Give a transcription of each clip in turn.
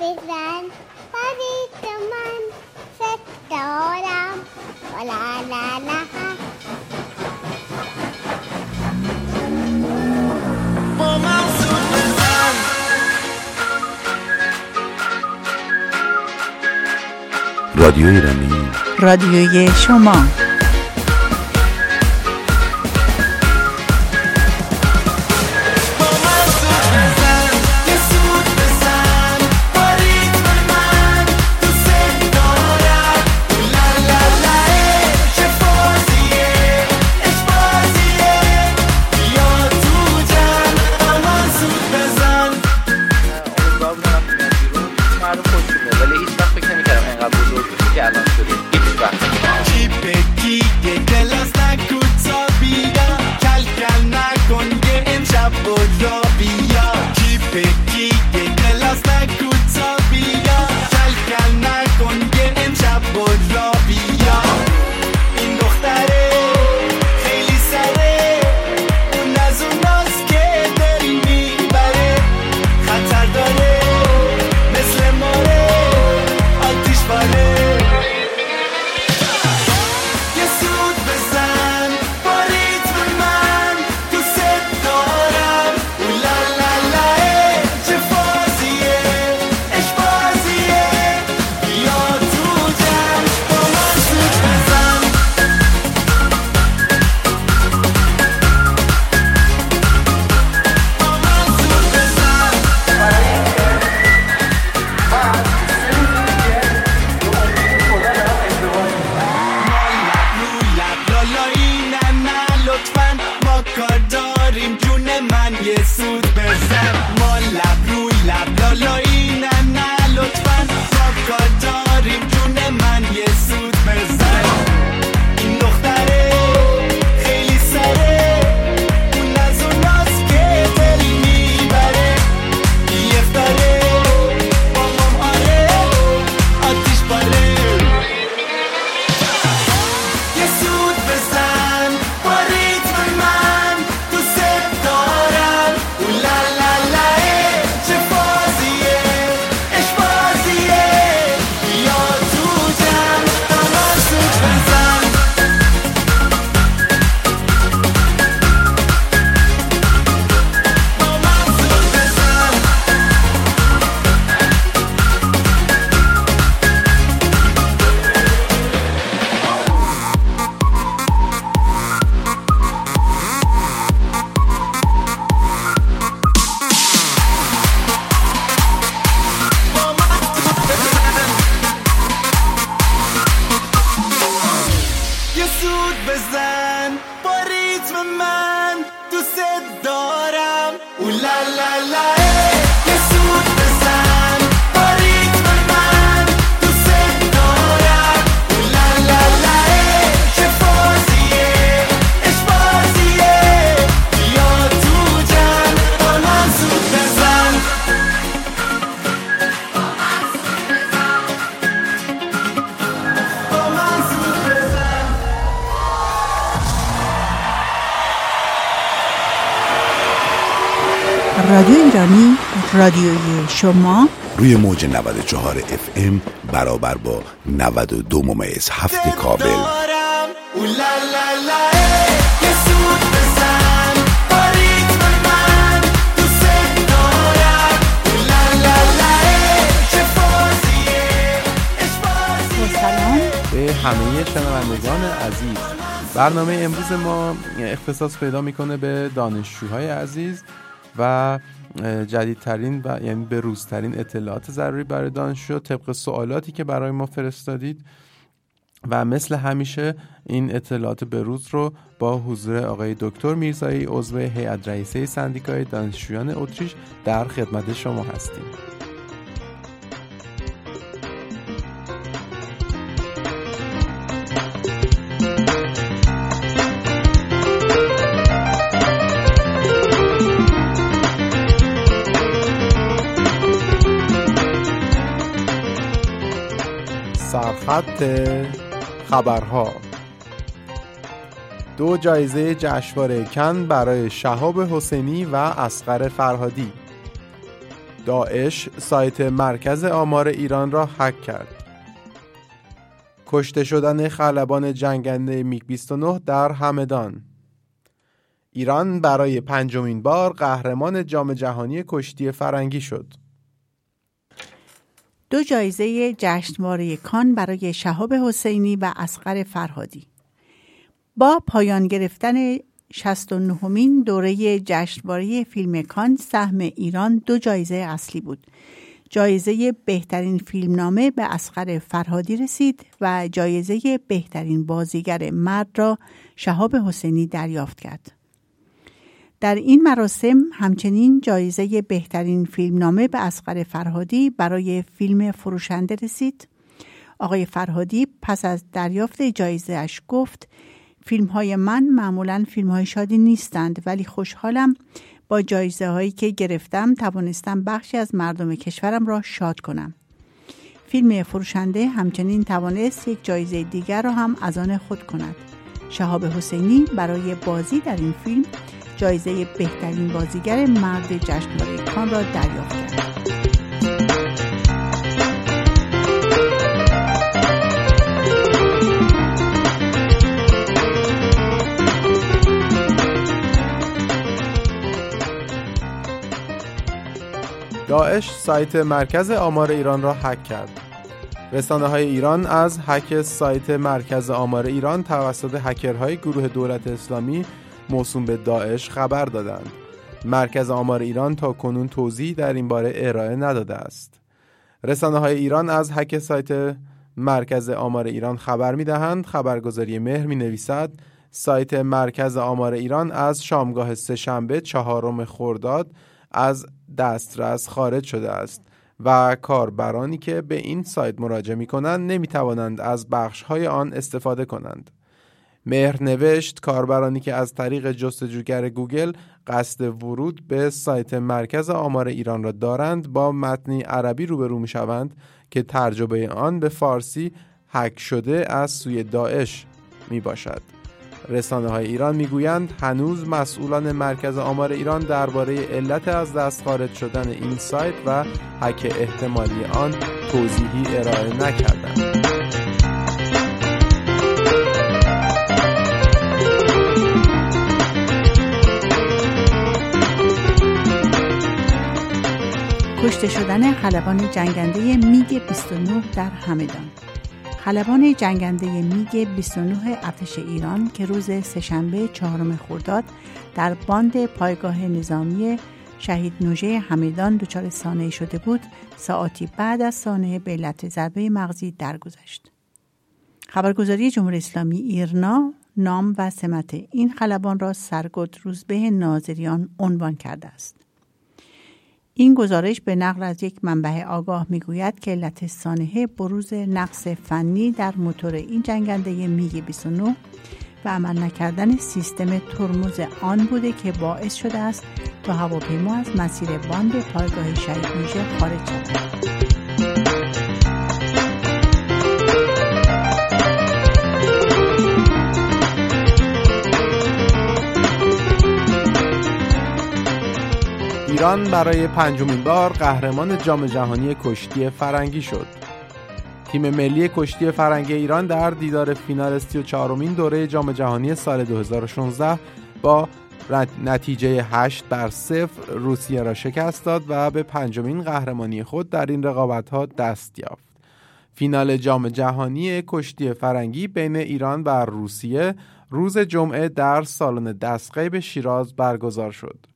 بزن پرید من ست لا لا لا با رادیوی رمی رادیوی شما. رادیو ایرانی رادیوی شما. روی موج 94 اف ام برابر با 92 ممیز هفت کابل. به همه شنوندگان عزیز. برنامه امروز ما اختصاص پیدا می‌کنه به دانشجوهای عزیز. و جدیدترین و یعنی به روزترین اطلاعات ضروری برای دانشجو طبق سوالاتی که برای ما فرستادید و مثل همیشه این اطلاعات به روز رو با حضور آقای دکتر میرزایی عضو هیئت رئیسه سندیکای دانشجویان اتریش در خدمت شما هستیم. خط خبرها. دو جایزه جشنواره کن برای شهاب حسینی و اسقر فرهادی. داعش سایت مرکز آمار ایران را حک کرد. کشته شدن خلبان جنگنده میگ 29 در همدان. ایران برای پنجمین بار قهرمان جام جهانی کشتی فرنگی شد. دو جایزه جشنواره کان برای شهاب حسینی و اسقر فرهادی. با پایان گرفتن 69مین دوره جشنواره فیلم کان سهم ایران دو جایزه اصلی بود. جایزه بهترین فیلمنامه به اسقر فرهادی رسید و جایزه بهترین بازیگر مرد را شهاب حسینی دریافت کرد. در این مراسم همچنین جایزه بهترین فیلمنامه به اسقر فرهادی برای فیلم فروشنده رسید. آقای فرهادی پس از دریافت جایزه اش گفت فیلم های من معمولا فیلم های شادی نیستند ولی خوشحالم با جایزه هایی که گرفتم توانستم بخشی از مردم کشورم را شاد کنم. فیلم فروشنده همچنین توانست یک جایزه دیگر را هم از آن خود کند. شهاب حسینی برای بازی در این فیلم جایزه بهترین بازیگر مرد جشنواره کان را دریافت کرد. داعش سایت مرکز آمار ایران را هک کرد. رسانه های ایران از هک سایت مرکز آمار ایران توسط هکرهای گروه دولت اسلامی موسوم به داعش خبر دادند. مرکز آمار ایران تا کنون توضیح در این باره ارائه نداده است. رسانه های ایران از هک سایت مرکز آمار ایران خبر می دهند. خبرگزاری مهر می نویسد سایت مرکز آمار ایران از شامگاه سهشنبه چهارم خرداد از دسترس خارج شده است و کاربرانی که به این سایت مراجعه می کنند نمی توانند از بخش های آن استفاده کنند. مهر نوشت کاربرانی که از طریق جستجوگر گوگل قصد ورود به سایت مرکز آمار ایران را دارند با متنی عربی روبرو می شوند که ترجمه آن به فارسی حک شده از سوی داعش می باشد. رسانه های ایران می‌گویند هنوز مسئولان مرکز آمار ایران درباره علت از دست خارج شدن این سایت و حک احتمالی آن توضیحی ارائه نکردند. کشته شدن خلبان جنگنده میگ 29 در همدان. خلبان جنگنده میگ 29 ارتش ایران که روز سهشنبه چهارم خرداد در باند پایگاه نظامی شهید نوژه همدان دچار سانحه شده بود ساعتی بعد از سانحه به علت ضربه مغزی درگذشت. خبرگزاری جمهوری اسلامی ایرنا نام و سمت این خلبان را سرگد روزبه ناظریان عنوان کرده است. این گزارش به نقل از یک منبع آگاه می‌گوید که علت سانحه بروز نقص فنی در موتور این جنگنده میگ 29 و عمل نکردن سیستم ترمز آن بوده که باعث شده است تا هواپیما از مسیر باند پایگاه شهید نوژه خارج شود. ایران برای پنجمین بار قهرمان جام جهانی کشتی فرنگی شد. تیم ملی کشتی فرنگی ایران در دیدار فینال 34 دوره جام جهانی سال 2016 با نتیجه 8 بر 0 روسیه را شکست داد و به پنجمین قهرمانی خود در این رقابت ها دست یافت. فینال جام جهانی کشتی فرنگی بین ایران و روسیه روز جمعه در سالن دستقیب شیراز برگزار شد.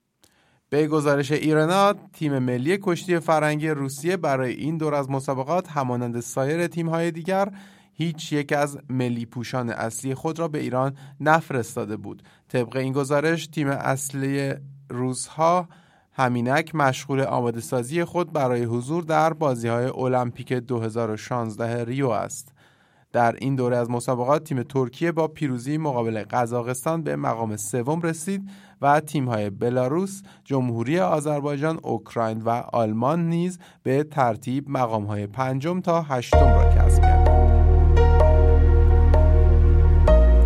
به گزارش ایرنا تیم ملی کشتی فرنگی روسیه برای این دور از مسابقات همانند سایر تیم‌های دیگر هیچ یک از ملی پوشان اصلی خود را به ایران نفرستاده بود. طبق این گزارش تیم اصلی روزها همینک مشغول آماده سازی خود برای حضور در بازی های المپیک 2016 ریو است. در این دوره از مسابقات تیم ترکیه با پیروزی مقابل قزاقستان به مقام سوم رسید و تیم‌های بلاروس، جمهوری آذربایجان، اوکراین و آلمان نیز به ترتیب مقام‌های پنجم تا هشتم را کسب کردند.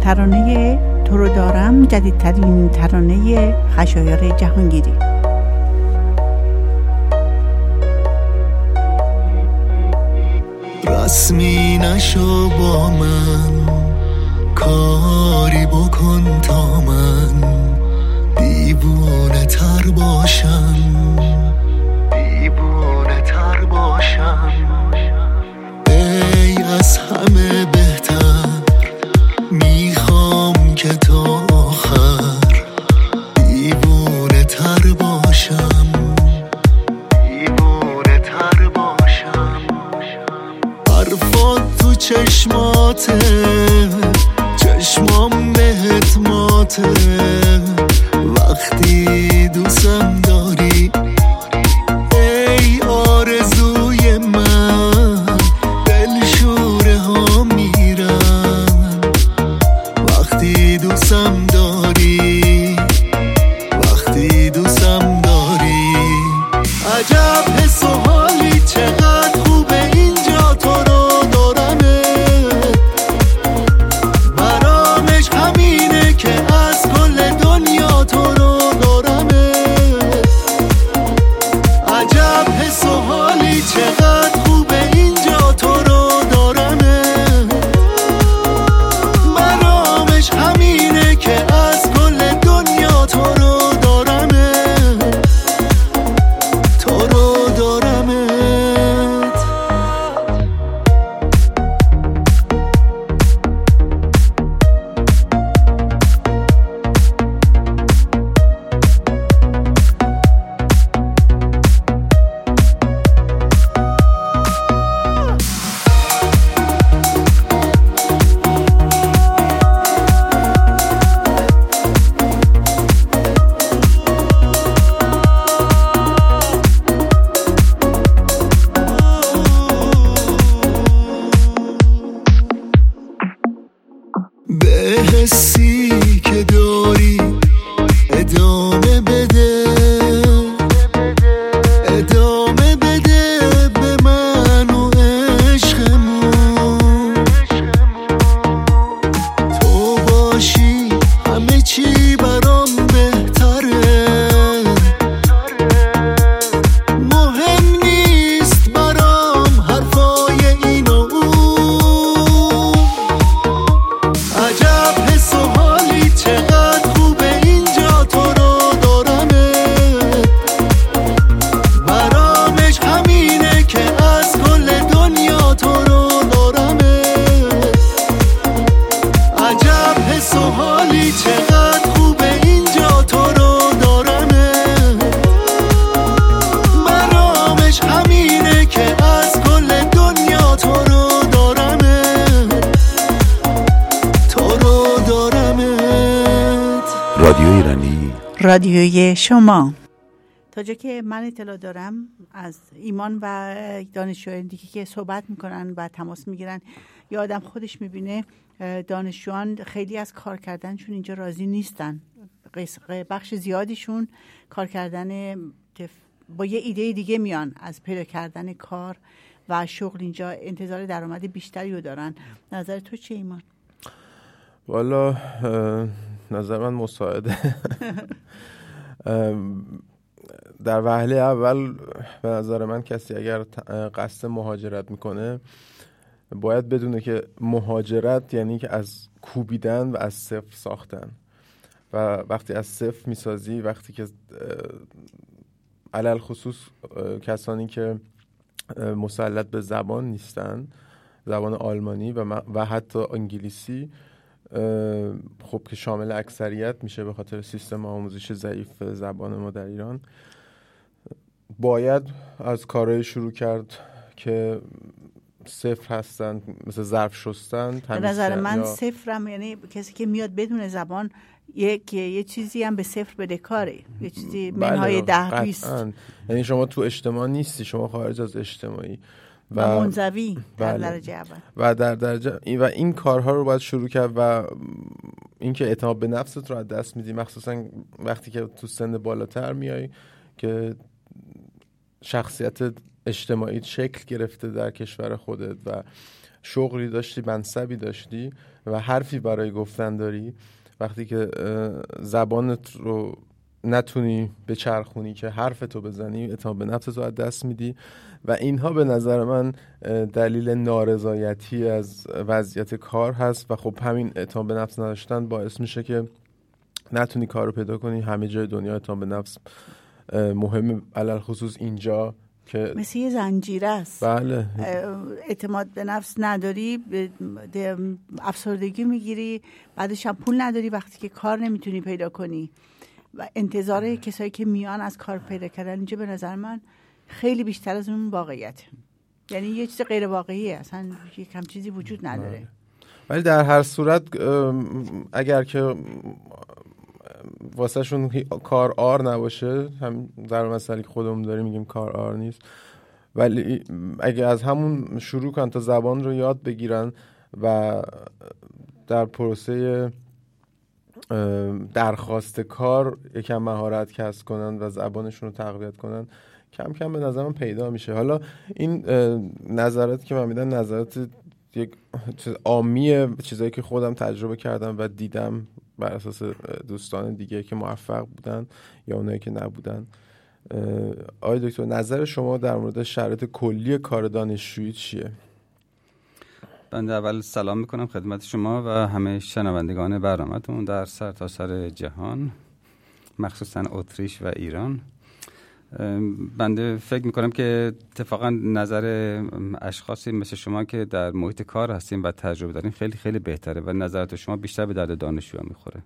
ترانه تو رو دارم جدیدترین ترانه خشایار جهانگیری خسمی نشو با من. کاری بکن تا من دیوونه تر باشم. دیوونه تر باشم. ای از همه بهتر. می‌خوام که تا چشماته چشمام بهت ماته. رادیوی شما. تا جا که من اطلاع دارم از ایمان و دانشجویان دیگه که صحبت می‌کنن و تماس می‌گیرن یا آدم خودش می‌بینه دانشجویان خیلی از کار کردنشون اینجا راضی نیستن. قس- بخش زیادیشون کار کردن با یه ایده دیگه میان از پیدا کردن کار و شغل. اینجا انتظار درآمد بیشتری رو دارن. نظر تو چه ایمان؟ والا نظر من مساعده. در وهله اول به نظر من کسی اگر قصد مهاجرت می‌کنه باید بدونه که مهاجرت یعنی که از کوبیدن و از صفر ساختن. و وقتی از صفر می‌سازی وقتی که علل خصوص کسانی که مسلط به زبان نیستن زبان آلمانی و, و حتی انگلیسی خب که شامل اکثریت میشه به خاطر سیستم آموزش ضعیف زبان ما در ایران. باید از کارهای شروع کرد که صفر هستن مثل ظرف شستن به نظر من یا- صفرم یعنی کسی که میاد بدون زبان یک یه چیزی هم به صفر بده کاره. یه چیزی بله، منهای ده قطعاً. بیست یعنی شما تو اجتماع نیستی شما خارج از اجتماعی. و منزوی در بله. درجه اول و در درجه این و این کارها رو باید شروع کرد و اینکه اعتماد به نفست رو از دست میدی مخصوصا وقتی که تو سن بالاتر میای که شخصیت اجتماعی شکل گرفته در کشور خودت و شغلی داشتی منصبی داشتی و حرفی برای گفتن داری وقتی که زبانت رو نتونی به چرخونی که حرف تو بزنی اعتماد به نفس تو از دست میدی و اینها به نظر من دلیل نارضایتی از وضعیت کار هست و خب همین اعتماد به نفس نداشتن باعث میشه که نتونی کار رو پیدا کنی. همه جای دنیا اعتماد به نفس مهم علل خصوص اینجا که مثل یه زنجیره است. بله. اعتماد به نفس نداری به- افسردگی می‌گیری بعدش هم پول نداری وقتی که کار نمی‌تونی پیدا کنی. و انتظار کسایی که میان از کار پیدا کردن. اینجا به نظر من خیلی بیشتر از اون واقعیت. یعنی یه چیز غیر واقعیه. اصلا یک هم چیزی وجود نداره. ولی در هر صورت اگر که واسه شون کار آر نباشه هم در مسئله که خودمون داریم میگیم کار آر نیست. ولی اگه از همون شروع کن تا زبان رو یاد بگیرن و در پروسه درخواست کار یکم مهارت کسب کنن و زبانشون رو تقویت کنن کم کم به نظر من پیدا میشه. حالا این اه، نظراتی که من میدم نظرات یک چیز عامیه چیزایی که خودم تجربه کردم و دیدم بر اساس دوستان دیگه که موفق بودن یا اونایی که نبودن. آقای دکتر نظر شما در مورد شرایط کلی کار دانشجویی چیه؟ بنده اول سلام می‌کنم خدمت شما و همه شنوندگان برنامهتون در سرتاسر سر جهان مخصوصا اتریش و ایران. بنده فکر می‌کنم که اتفاقا نظر اشخاصی مثل شما که در محیط کار هستیم و تجربه داریم خیلی خیلی بهتره و نظرات شما بیشتر به درد دانشجوها می‌خوره.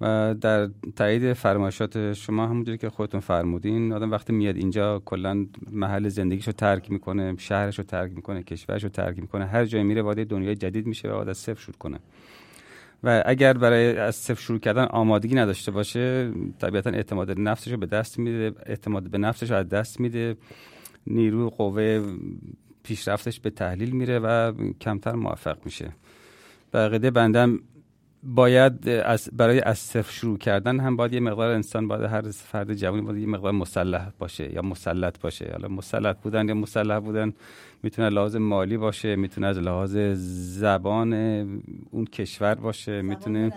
و در تایید فرمایشات شما همونجوری که خودتون فرمودین آدم وقتی میاد اینجا کلا محل زندگیش رو ترک می‌کنه شهرش رو ترک می‌کنه کشورش رو ترک می‌کنه هر جای میره وارد دنیای جدید میشه و از صفر شروع کنه. و اگر برای از صفر شروع کردن آمادگی نداشته باشه طبیعتا اعتماد به نفسش به دست میده اعتماد به نفسش از دست میده. نیرو قوه پیشرفتش به تحلیل میره و کمتر موفق میشه. بقیده بندم باید از برای از صفر شروع کردن هم باید یه مقدار انسان باید هر فرد جوانی باید یه مقدار مسلح باشه یا مسلط باشه. حالا مسلط بودن یا مسلح بودن می‌تونه از لحاظ مالی باشه می‌تونه از لحاظ زبان اون کشور باشه می‌تونه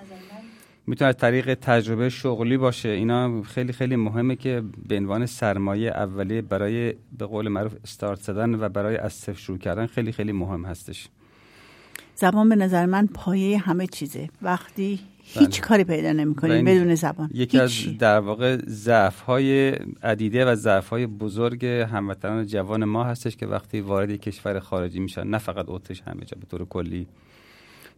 می‌تونه از طریق تجربه شغلی باشه. اینا خیلی خیلی مهمه که به عنوان سرمایه اولیه برای به قول معروف استارت زدن و برای از صفر شروع کردن خیلی خیلی مهم هستش. زبان به نظر من پایه همه چیزه وقتی هیچ بله. کاری پیدا نمی‌کنیم بدون زبان یکی از هیچی. در واقع ضعف های عدیده و ضعف های بزرگ هموطنان جوان ما هستش که وقتی وارد یک کشور خارجی میشن نه فقط اتریش همه جا به طور کلی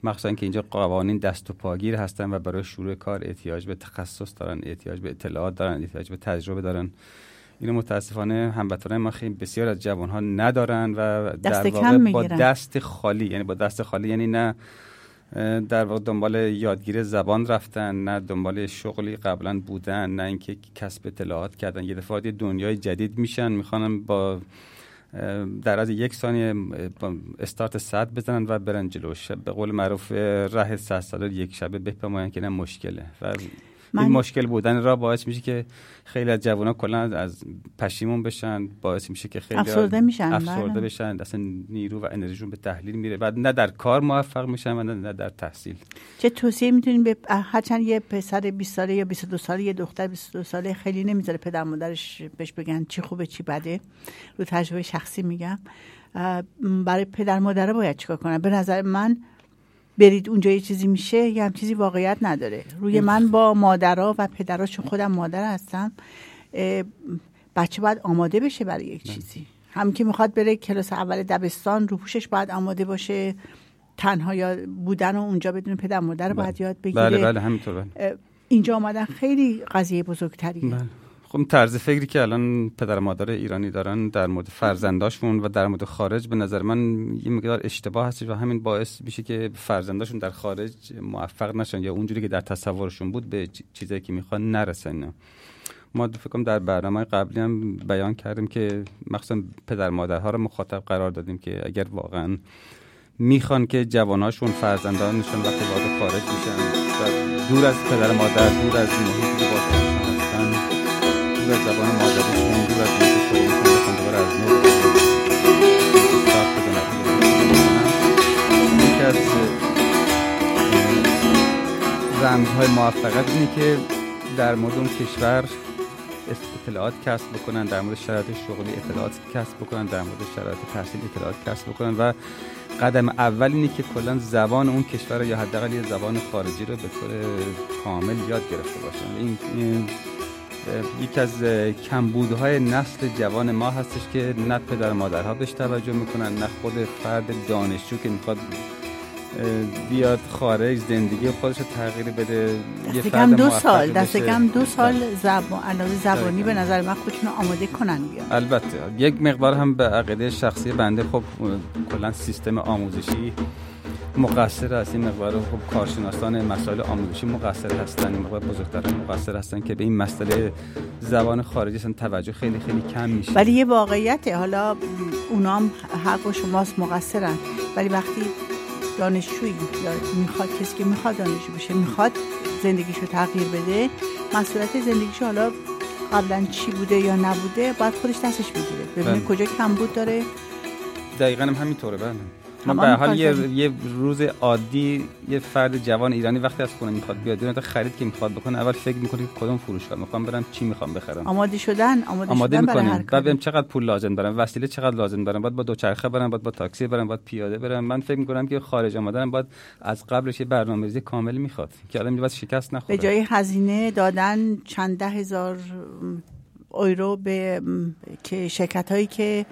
مخصوصا که اینجا قوانین دست و پاگیر هستن و برای شروع کار احتیاج به تخصص دارن احتیاج به اطلاعات دارن احتیاج به تجربه دارن اینو متاسفانه هموطنان ما خیلی بسیار از جوان ها ندارن و در واقع با. دست خالی یعنی با دست خالی یعنی نه در واقع دنبال یادگیری زبان رفتن نه دنبال شغلی قبلا بودن نه اینکه کسب اطلاعات کردن. یه دفعه دنیای جدید میشن می‌خوانم با در از یک ثانیه استارت صد بزنن و برن جلوش به قول معروف ره صد ساله یک شبه بپیماین که نه مشکله. و من- این مشکل بودن را باعث میشه که خیلی از جوانان کلا از پشیمون بشن باعث میشه که خیلی افسرده میشن، افسرده بله. بشن. اصلا نیرو و انرژیشون به تحلیل میره بعد نه در کار موفق میشن و نه- در تحصیل. چه توصیه می‌تونیم به هرچند یه پسر 20 ساله یا 22 ساله یه دختر 22 ساله خیلی نمی‌ذاره پدر مادرش بهش بگن چی خوبه چی بده. رو تجربه شخصی میگم. برای پدر مادره باید چیکار کنن؟ به نظر من برید اونجا یه چیزی میشه یه هم چیزی واقعیت نداره. روی من با مادرها و پدرها چون خودم مادر هستم بچه باید آماده بشه برای یک چیزی. هم که می‌خواد بره کلاس اول دبستان رو پوشش باید آماده باشه. تنها یا بودن و اونجا بدون پدر مادر باید یاد بگیره. بله بله همینطور بله. اینجا آمدن خیلی قضیه بزرگتریه. بله. خب طرز فکری که الان پدر مادر ایرانی دارن در مورد فرزنداشون و در مورد خارج به نظر من یه مقدار اشتباه هستش و همین باعث میشه که فرزنداشون در خارج موفق نشن یا اونجوری که در تصورشون بود به چیزایی که می‌خوان نرسن. ما فکر در برنامه قبلی هم بیان کردیم که مخصوصا پدر مادرها رو مخاطب قرار دادیم که اگر واقعا می‌خوان که جواناشون فرزندانشون وقتی وارد خارج میشن دور از پدر مادر دور از هستن از زبان مادریشون دور از محیط شغلیشون بخوان دوباره از نو رمزهای موفقیت اینه که در مورد اون کشور اطلاعات کسب بکنن در مورد شرایط شغلی اطلاعات کسب بکنن در مورد شرایط تحصیل اطلاعات کسب بکنن و قدم اول اینه که کلا زبان اون کشور یا حداقل یه زبان خارجی رو به طور کامل یاد گرفته باشن. این یکی از کمبودهای نسل جوان ما هستش که نه پدر مادرها بهش توجه می‌کنن نه خود فرد دانشجو که می‌خواد بیاد خارج زندگی خودش رو تغییر بده یه دست فرد کم دو سال دست. کم دو سال علاوه زبانی به نظر من خودشون آماده کنن بیان. البته یک مقدار هم به عقیده شخصی بنده خب کلا سیستم آموزشی مقصر است. این مقدار خب کارشناسان مسائل آموزشی مقصر هستن. این مقدار بزرگتران مقصر هستن که به این مسئله زبان خارجی اصلا توجه خیلی خیلی کم میشه. ولی یه واقعیته. حالا اونام حق و شماست مقصرن. ولی وقتی دانشجویی می‌خواد کسی که می‌خواد دانشجو بشه می‌خواد زندگیشو تغییر بده مسئولیت زندگیشو حالا قبلا چی بوده یا نبوده باید خودش دستش بگیره. ببینه بله. کجا کمبود داره. دقیقا هم همینطوره بله. ما به حال یه, یه روز عادی یه فرد جوان ایرانی وقتی از خونه می‌خواد بیاد تا خرید که می‌خواد بکنه اول فکر می‌کنه که کدوم فروشگاه می‌خوام برم چی می‌خوام بخرم؟ آماده شدن آماده, آماده شدن می‌کنیم. بعد. ببینم چقدر پول لازم دارم. وسیله چقدر لازم دارم. باید با دوچرخه برم باید با تاکسی برم باید پیاده برم. من فکر می‌کنم که خارج آمدن باید از قبلش یه برنامه‌ریزی کامل می‌خواد. که آدم باید شکست نخوره. به جای هزینه دادن چند ده هزار یورو به که شرکت هایی که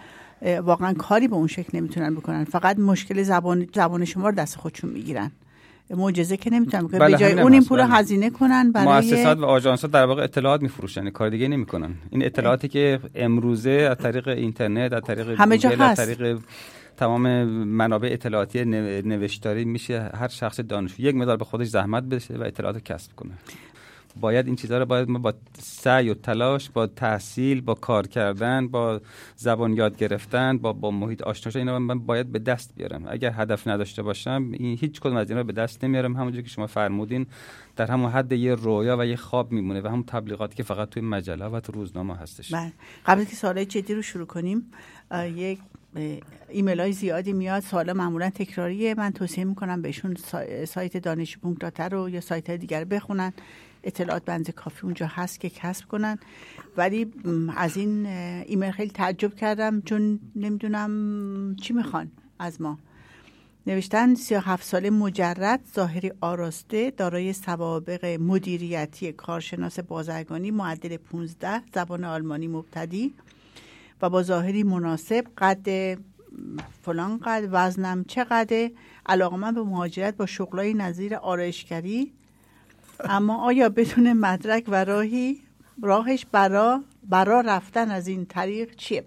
واقعا کاری به اون شکل نمی‌تونن بکنن. فقط مشکل زبان زبان شما رو دست خودشون می‌گیرن. معجزه که نمی‌تونن بکنن. بله، به جای اون این هست، پول رو. هزینه کنن برای مؤسسات و آژانس‌ها در واقع اطلاعات میفروشن. کار دیگه نمی‌کنن. این اطلاعاتی که امروزه از طریق اینترنت از طریق همه جا گوگل، از هست. طریق تمام منابع اطلاعاتی نو- نوشتاری میشه. هر شخص دانشجو یک مقدار به خودش زحمت بشه و اطلاعات کسب کنه. باید این چیزها رو باید ما با سعی و تلاش با تحصیل با کار کردن با زبان یاد گرفتن با با محیط آشنا شدن اینا من باید به دست بیارم. اگر هدف نداشته باشم این هیچ کدوم از اینا به دست نمیارم. همونجوری که شما فرمودین در همون حد یه رویا و یه خواب میمونه و همون تبلیغاتی که فقط توی مجله و تو روزنامه هستش. بله. قبل که سوالای جدی رو شروع کنیم یک ایمیل های زیادی میاد. سوالا معمولا تکراریه. من توصیه می‌کنم بهشون سا- سایت دانش رو یا سایت دیگر بخونن. اطلاعات بنز کافی اونجا هست که کسب کنن. ولی از این ایمیل خیلی تعجب کردم چون نمی‌دونم چی می‌خوان از ما. نوشتن 37 ساله مجرد ظاهری آراسته دارای سوابق مدیریتی کارشناس بازرگانی معدل 15 زبان آلمانی مبتدی و با ظاهری مناسب قد فلان قد وزنم چقدر علاقه من به مهاجرت با شغلای نظیر آرایشگری اما آیا بدون مدرک و راهی راهش برا برا رفتن از این طریق چیه؟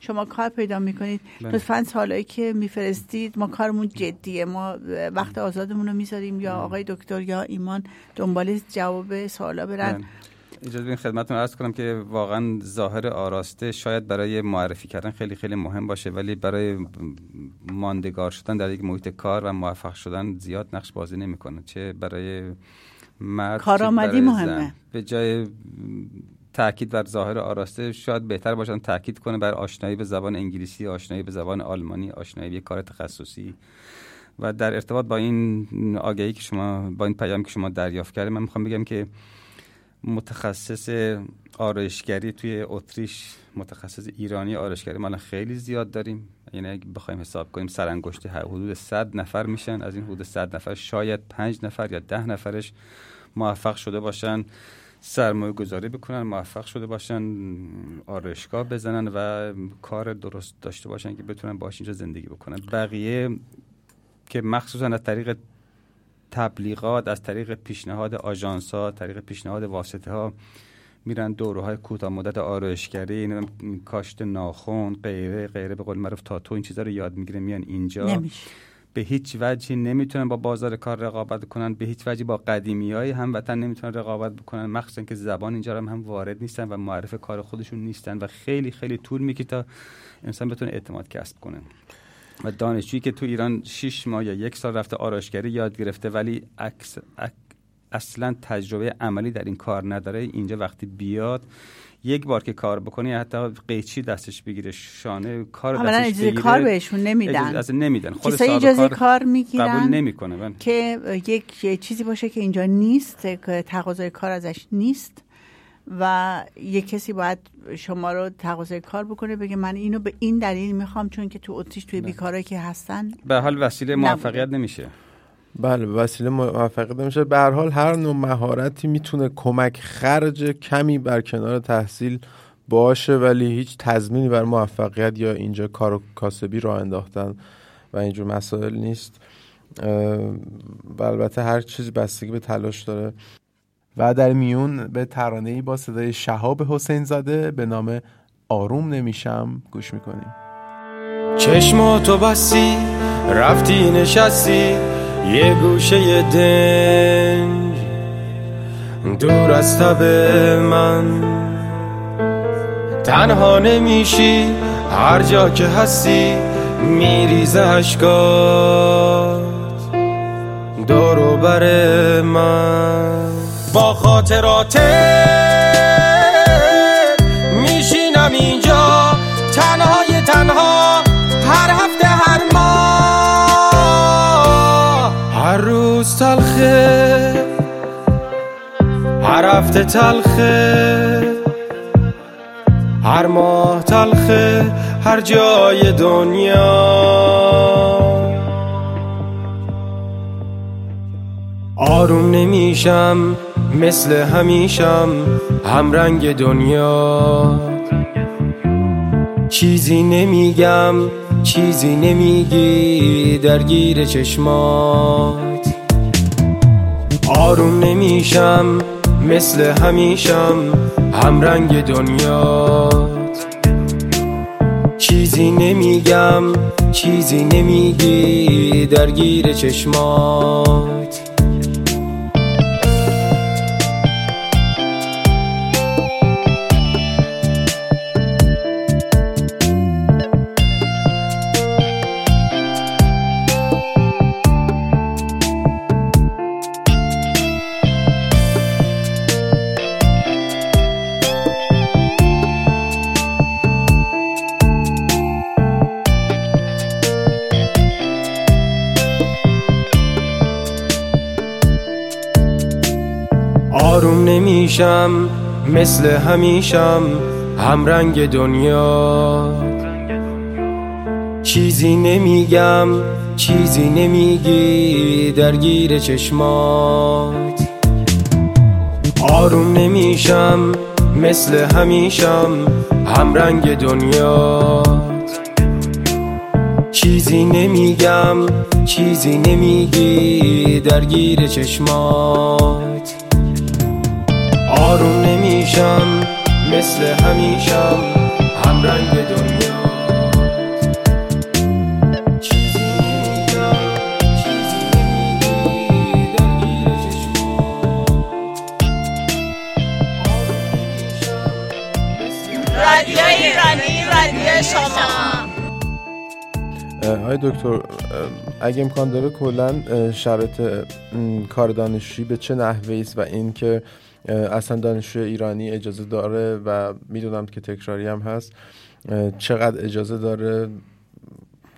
شما کار پیدا می‌کنید. بله. لطفا سوالایی که میفرستید ما کارمون جدیه. ما وقت آزادمون رو می‌ذاریم یا آقای دکتر یا ایمان دنبال جواب سوالا برن. بله. اجازه بدین خدمتتون عرض کنم که واقعا ظاهر آراسته شاید برای معرفی کردن خیلی خیلی مهم باشه ولی برای ماندگار شدن در یک محیط کار و موفق شدن زیاد نقش بازی نمی‌کنه. چه برای مرد کارآمدی مهمه. به جای تاکید بر ظاهر آراسته شاید بهتر باشن تاکید کنه بر آشنایی به زبان انگلیسی آشنایی به زبان آلمانی آشنایی به کار تخصصی. و در ارتباط با این آگهی که شما با این پیام که شما دریافت کردید من می‌خوام بگم که متخصص آرایشگری توی اتریش متخصص ایرانی آرایشگری ما خیلی زیاد داریم. یعنی اگه بخوایم حساب کنیم سرانگشتی حدود 100 نفر میشن. از این حدود 100 نفر شاید 5 نفر یا 10 نفرش موفق شده باشن سرمایه گذاری بکنن موفق شده باشن آرایشگاه بزنن و کار درست داشته باشن که بتونن باش اینجا زندگی بکنن. بقیه که مخصوصا از طریق تبلیغات از طریق پیشنهاد آژانس ها طریق پیشنهاد واسطه ها میرن دوره های کوتاه مدت آرایشگری نمی‌دونم کاشت ناخن غیره غیره به قول معروف تاتو این چیزا رو یاد می‌گیره میان اینجا. نمیشه. به هیچ وجهی نمی‌تونن با بازار کار رقابت کنن به هیچ وجهی با قدیمی های هموطن نمی‌تونن رقابت بکنن مخصوصا که زبان اینجا هم, هم وارد نیستن و معرف کار خودشون نیستن و خیلی خیلی طول می‌کشه تا انسان بتونه اعتماد کسب کنه. و دانشجویی که تو ایران 6 ماه یا یک سال رفته آرایشگری یاد گرفته ولی اکس اک اصلا تجربه عملی در این کار نداره. اینجا وقتی بیاد یک بار که کار بکنه یا حتی قیچی دستش بگیره شانه کار دستش اجازه بگیره کار بهشون اجازه نمیدن. اصلا نمیدن. خود صاحب اجازه کار کار قبول می‌گیرن نمی‌کنه بله. که یک چیزی باشه که اینجا نیست که تقاضای کار ازش نیست. و یک کسی باید شما رو تقاضای کار بکنه بگه من اینو به این دلیل می‌خوام چون که تو اتریش توی بیکارایی که هستن به حال وسیله موفقیت نمیشه. بله وسیله موفقیت نمیشه. به هر حال هر نوع مهارتی می‌تونه کمک خرج کمی بر کنار تحصیل باشه ولی هیچ تضمینی بر موفقیت یا اینجا کار و کاسبی راه انداختن و اینجور مسائل نیست. و البته هر چیزی بستگی به تلاش داره. و در میون به ترانه‌ای با صدای شهاب حسین زاده به نام آروم نمیشم گوش می‌کنیم. چشماتو بستی رفتی نشستی یه گوشه دنج دور از تب من. تنها نمیشی هر جا که هستی میریزه اشکات دورو بر من. با خاطرات میشینم اینجا. تنهای تنها هر هفته هر ماه. هر روز تلخه هر هفته تلخه. هر ماه تلخه هر جای دنیا. آروم نمیشم. مثل همیشم هم رنگ دنیا. چیزی نمیگم چیزی نمیگی درگیر چشمات. آروم نمیشم مثل همیشم هم رنگ دنیات. چیزی نمیگم چیزی نمیگی درگیر چشمات. نمیشم مثل همیشم هم رنگ دنیا. چیزی نمیگم چیزی نمیگی درگیر چشمات. آروم نمیشم مثل همیشم هم رنگ دنیات چیزی نمیگم چیزی نمیگی درگیر چشمات. درگیر چشمات آروم نمیشم مثل رادیو ایرانی رادیو شما آقای دکتر اگه امکان داره کلا م، کار دانشجویی به چه نحوه است و اینکه اصلا دانشجوی ایرانی اجازه داره و می‌دونم که تکراری هم هست. چقدر اجازه داره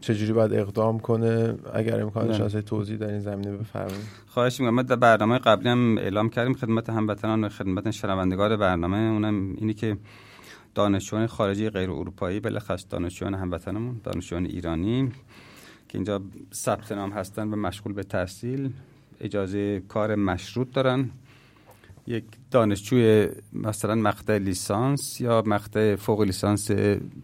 چجوری باید اقدام کنه؟ اگر امکانش. هست توضیح در این زمینه بفرمایید. خواهش می‌کنم. ما در برنامه قبلی هم اعلام کردیم خدمت هموطنان و خدمت شنوندگان برنامه. اونم اینی که دانشجویان خارجی غیر اروپایی بلخص دانشجویان هموطنمون دانشجویان ایرانی که اینجا ثبت نام هستن و مشغول به تحصیل اجازه کار مشروط دارن. یک دانشجوی مثلا مقطع لیسانس یا مقطع فوق لیسانس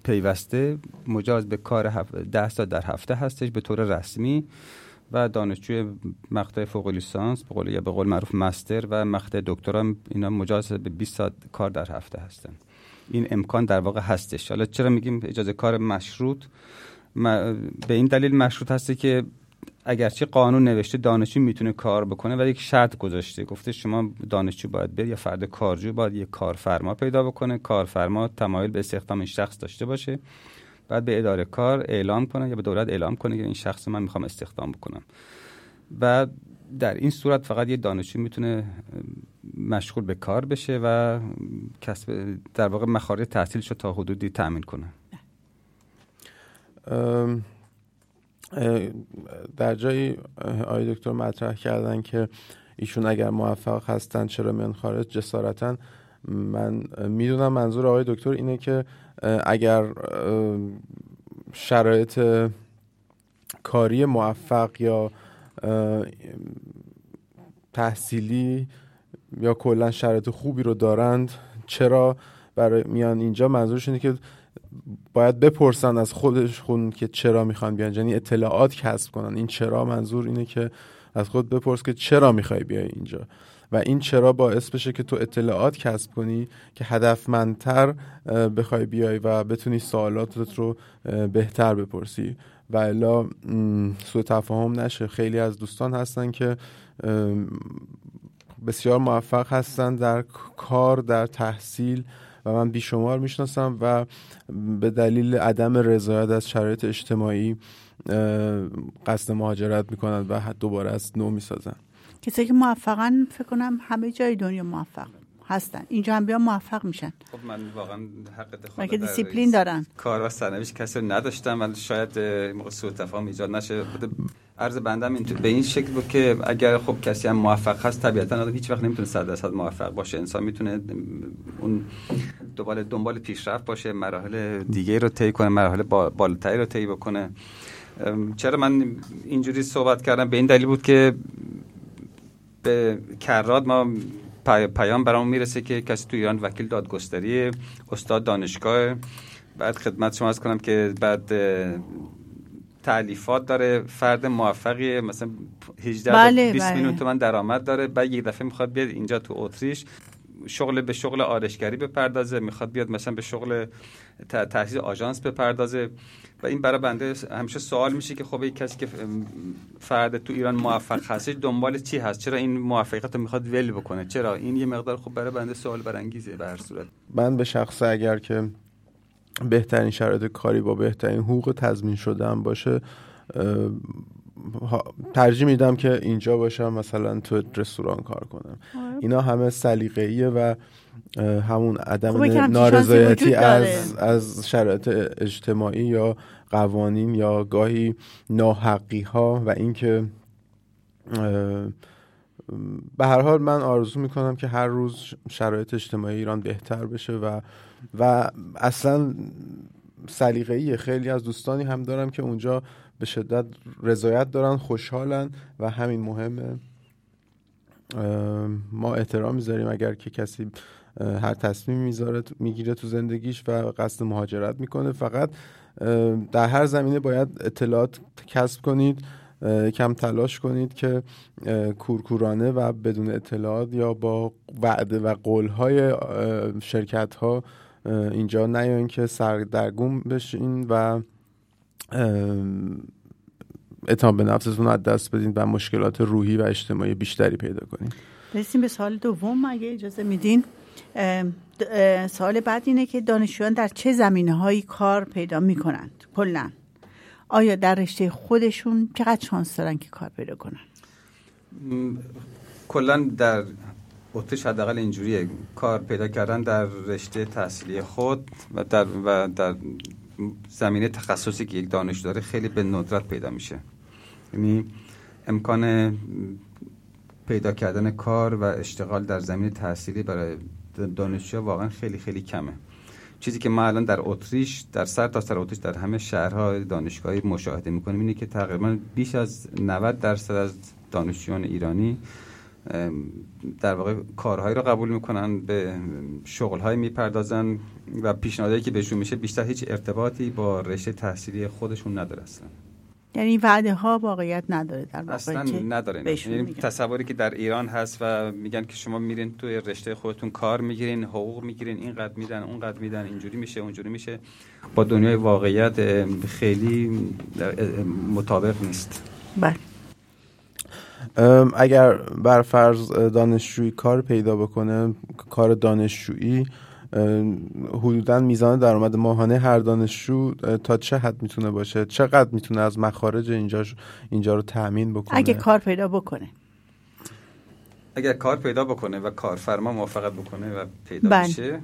پیوسته مجاز به کار هف... ده ساعت در هفته هستش به طور رسمی و دانشجوی مقطع فوق لیسانس به قول یا به قول معروف مستر و مقطع دکترا اینا مجاز به 20 ساعت کار در هفته هستن. این امکان در واقع هستش. حالا چرا میگیم اجازه کار مشروط؟ به این دلیل مشروط هسته که اگرچه قانون نوشته دانشجو می‌تونه کار بکنه ولی یک شرط گذاشته. گفته شما دانشجو باید بری یا فرد کارجو باید یک کارفرما پیدا بکنه. کارفرما تمایل به استخدام این شخص داشته باشه. بعد به اداره کار اعلام کنه یا به دولت اعلام کنه که این شخص من می‌خوام استخدام بکنم. و در این صورت فقط یه دانشجو می‌تونه مشغول به کار بشه و کسب در واقع مخارج تحصیلش رو تا حدودی تأمین کنه. در جایی آقای دکتر مطرح کردن که ایشون اگر موفق هستن چرا میان خارج جسارتا من می‌دونم منظور آقای دکتر اینه که اگر شرایط کاری موفق یا تحصیلی یا کلا شرایط خوبی رو دارند چرا برای میان اینجا؟ منظورش اینه که باید بپرسن از خودشون که چرا می‌خوان بیان. یعنی اطلاعات کسب کنن. این چرا منظور اینه که از خود بپرس که چرا می‌خوای بیای اینجا. و این چرا باعث بشه که تو اطلاعات کسب کنی که هدفمندتر بخوای بیای و بتونی سوالاتت رو بهتر بپرسی. و الا سوء تفاهم نشه. خیلی از دوستان هستن که بسیار موفق هستن در کار در تحصیل. و من بیشمار می‌شناسم و به دلیل عدم رضایت از شرایط اجتماعی قصد مهاجرت می‌کنن و دوباره از نو می‌سازن. کسایی که موفقن فکر کنم همه جای دنیا موفق. هستن. اینجا هم بیا موفق میشن. خب من واقعا حق دخالت مگه دیسیپلین دارن؟ کار و سرنوشت کسی رو نداشتم. ولی شاید موقع سوء تفاهم ایجاد نشه. خود عرض بندم این به این شکل بود که اگر خب کسی هم موفق هست طبیعتا آدم هیچ وقت نمی‌تونه 100 درصد موفق باشه. انسان می‌تونه اون دنبال دنبال پیشرفت باشه مراحل دیگه رو طی کنه مراحل با- بالاتری رو طی بکنه. چرا من اینجوری صحبت کردم؟ به این دلیل بود که به کرات ما پیام برام می‌رسه که کسی تو ایران وکیل دادگستری استاد دانشگاه. بعد خدمت شما از کنم که بعد تعلیفات داره فرد موفقی مثلا 18 تا بله، 20 بله. میلیون تومن درآمد داره. بعد یک دفعه می‌خواد بیاد اینجا تو اتریش شغل به شغل آرشگری بپردازه. می‌خواد بیاد مثلا به شغل ت- تحصیل آژانس بپردازه. و این برای بنده همیشه سوال میشه که خب یک کسی که فرد تو ایران موفق هستش دنبال چی هست؟ چرا این موفقیت رو می‌خواد ول بکنه؟ چرا؟ این یه مقدار خب برای بنده سوال برانگیزه به هر صورت. من به شخص اگر که بهترین شرایط کاری با بهترین حقوق تضمین شده باشه ترجیح میدم که اینجا باشم مثلا تو رستوران کار کنم. اینا همه سلیقه‌ایه و همون عدم همچین نارضایتی از از شرایط اجتماعی یا قوانین یا گاهی ناحقی ها و اینکه به هر حال من آرزو می‌کنم که هر روز شرایط اجتماعی ایران بهتر بشه و و اصلا سلیقه‌ای خیلی از دوستانی هم دارم که اونجا به شدت رضایت دارن خوشحالن و همین مهمه. ما احترام می‌ذاریم اگر که کسی هر تصمیم می‌ذاره می‌گیره تو زندگیش و قصد مهاجرت می‌کنه فقط در هر زمینه باید اطلاعات کسب کنید کم تلاش کنید که کورکورانه و بدون اطلاعات یا با وعده و قولهای شرکت ها اینجا نیاین که سردرگم بشین و اعتماد به نفستون رو از دست بدین و مشکلات روحی و اجتماعی بیشتری پیدا کنین. برسیم به سوال دوم. اگه اجازه میدین سوال بعد اینه که دانشجویان در چه زمینه هایی کار پیدا می‌کنند؟ کلا. آیا در رشته خودشون چقدر شانس دارن که کار پیدا کنن؟ کلا در اتریش حداقل اینجوریه. کار پیدا کردن در رشته تحصیلی خود و در و در زمینه تخصصی که یک دانش داره خیلی به ندرت پیدا میشه. یعنی امکان پیدا کردن کار و اشتغال در زمینه تحصیلی برای دانشجو واقعا خیلی خیلی کمه. چیزی که ما الان در اتریش در سر تا سر اتریش در همه شهرها دانشگاهی مشاهده می‌کنیم اینه که تقریبا بیش از 90 درصد از دانشجویان ایرانی در واقع کارهایی رو قبول می‌کنن به شغلهایی می‌پردازن و پیشنهادایی که بهشون میشه بیشتر هیچ ارتباطی با رشته تحصیلی خودشون نداره اصلا. یعنی وعده ها واقعیت نداره در واقع اصلا نداره یعنی. تصوری که در ایران هست و میگن که شما میرین توی رشته خودتون کار می‌گیرین حقوق می‌گیرین اینقدر میدن اونقدر میدن اینجوری میشه اونجوری میشه. با دنیای واقعیت خیلی مطابق نیست. بله. اگر بر فرض دانشجویی کار پیدا بکنه کار دانشجویی حدودا میزان درآمد ماهانه هر دانشجو تا چه حد می‌تونه باشه؟ چقدر می‌تونه از مخارج اینجا اینجا رو تأمین بکنه؟ اگه کار پیدا بکنه. اگر کار پیدا بکنه و کارفرما موافقت بکنه و پیدا بله. بشه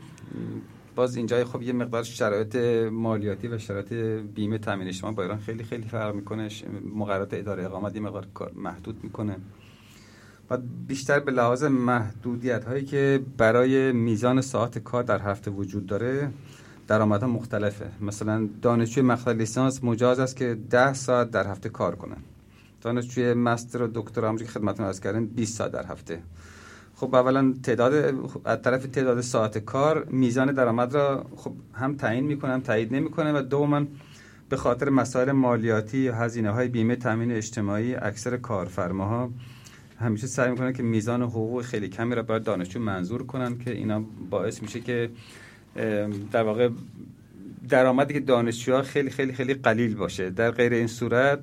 باز اینجا خب یه مقدار شرایط مالیاتی و شرایط بیمه تامین اجتماعی با ایران خیلی خیلی فرق می‌کنه. مقررات اداره اقامت یه مقدار محدود می‌کنه. و بیشتر به لحاظ محدودیت هایی که برای میزان ساعت کار در هفته وجود داره درآمدها مختلفه. مثلا دانشجوی مقطع لیسانس مجاز است که 10 ساعت در هفته کار کنن دانشجوی مستر و دکترا همونجوری که خدمتتون عرض کردم 20 ساعت در هفته. خب اولا تعداد از طرف تعداد ساعت کار میزان درآمد را خب هم تعیین می‌کنه هم تایید نمی‌کنه و دوما به خاطر مسائل مالیاتی هزینه های بیمه تامین اجتماعی اکثر کارفرماها. همیشه سعی می‌کنن که میزان حقوق خیلی کمی را برای دانشجو منظور کنن که اینا باعث میشه که در واقع درآمدی که دانشجوها خیلی خیلی خیلی قلیل باشه. در غیر این صورت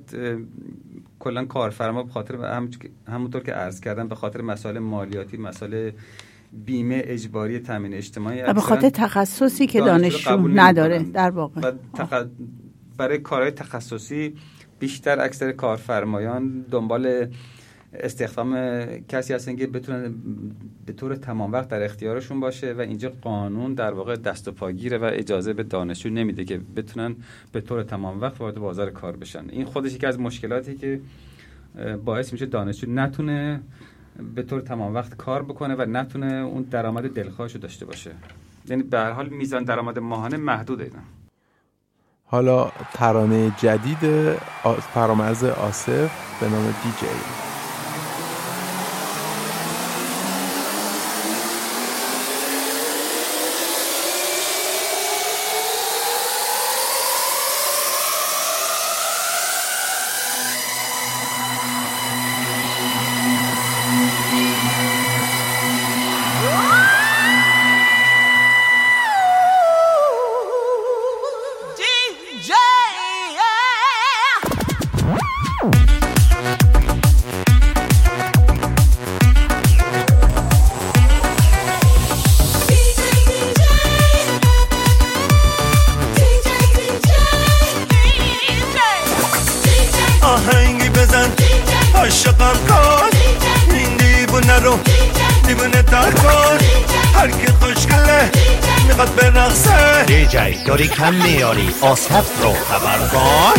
کلا کارفرما به خاطر هم- همونطور که عرض کردم به خاطر مسائل مالیاتی مسائل بیمه اجباری تامین اجتماعی به خاطر تخصصی که دانشجو نداره. در واقع و تق- برای کارهای تخصصی بیشتر اکثر کارفرمایان دنبال استخدام کسی هستن که بتونن به طور تمام وقت در اختیارشون باشه و اینجا قانون در واقع دست و پاگیره و اجازه به دانشجو نمیده که بتونن به طور تمام وقت وارد بازار کار بشن. این خودش یکی از مشکلاتی که باعث میشه دانشجو نتونه به طور تمام وقت کار بکنه و نتونه اون درآمد دلخواهش رو داشته باشه. یعنی به هر حال میزان درآمد ماهانه محدوده اینا. حالا ترانه جدید فرامرز آصف به نام دی آسف رو خبر کن